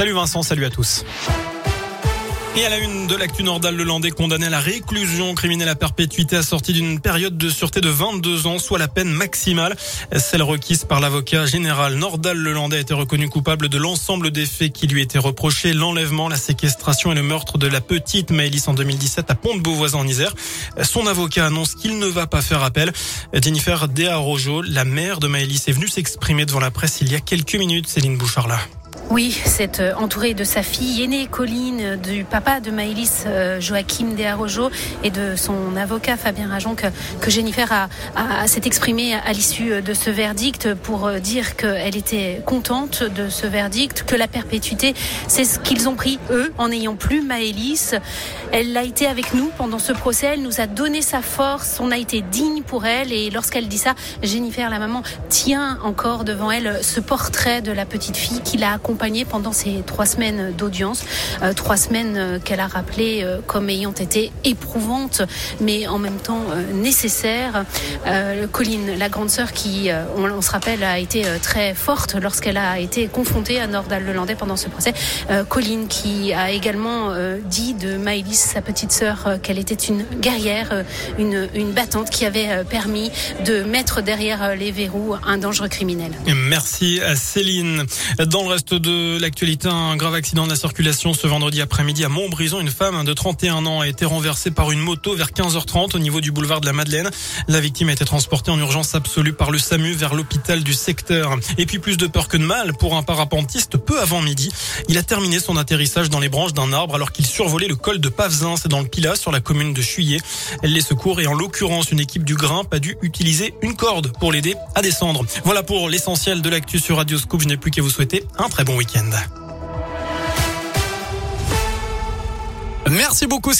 Salut Vincent, salut à tous. Et à la une de l'actu Nordal, le Landais condamné à la réclusion criminelle à perpétuité assortie d'une période de sûreté de 22 ans, soit la peine maximale, celle requise par l'avocat général Nordal. Le Landais a été reconnu coupable de l'ensemble des faits qui lui étaient reprochés, l'enlèvement, la séquestration et le meurtre de la petite Maëlys en 2017 à Pont-de-Beauvoisin en Isère. Son avocat annonce qu'il ne va pas faire appel. Jennifer Dearojo, la mère de Maëlys, est venue s'exprimer devant la presse il y a quelques minutes. Céline Bouchard là. Oui, c'est euh, entouré de sa fille aînée Colline, du papa de Maëlys euh, Joachim Dearojo et de son avocat Fabien Rajon que, Jennifer a, a, s'est exprimée à l'issue de ce verdict pour euh, dire qu'elle était contente de ce verdict, que la perpétuité, c'est ce qu'ils ont pris eux en n'ayant plus Maëlys. Elle a été avec nous pendant ce procès, elle nous a donné sa force, on a été digne pour elle et lorsqu'elle dit ça, Jennifer, la maman, tient encore devant elle ce portrait de la petite fille qui l'a accompagnée pendant ces trois semaines d'audience, euh, trois semaines euh, qu'elle a rappelées euh, comme ayant été éprouvantes, mais en même temps nécessaires. Colline, la grande sœur qui, on, se rappelle, a été très forte lorsqu'elle a été confrontée à Nordal-Lelandais pendant ce procès. Colline qui a également dit de Maëlys, sa petite sœur, qu'elle était une guerrière, une, battante qui avait permis de mettre derrière les verrous un dangereux criminel. Merci à Céline. Dans le reste de de l'actualité, un grave accident de la circulation ce vendredi après-midi à Montbrison. Une femme de 31 ans a été renversée par une moto vers 15h30 au niveau du boulevard de la Madeleine. La victime a été transportée en urgence absolue par le SAMU vers l'hôpital du secteur. Et puis plus de peur que de mal pour un parapentiste peu avant midi. Il a terminé son atterrissage dans les branches d'un arbre alors qu'il survolait le col de Pavzin, c'est dans le Pilat sur la commune de Chuillet. Les secours et en l'occurrence une équipe du Grimpe a dû utiliser une corde pour l'aider à descendre. Voilà pour l'essentiel de l'actu sur Radio Scoop. Je n'ai plus qu'à vous souhaiter un très bon Merci beaucoup.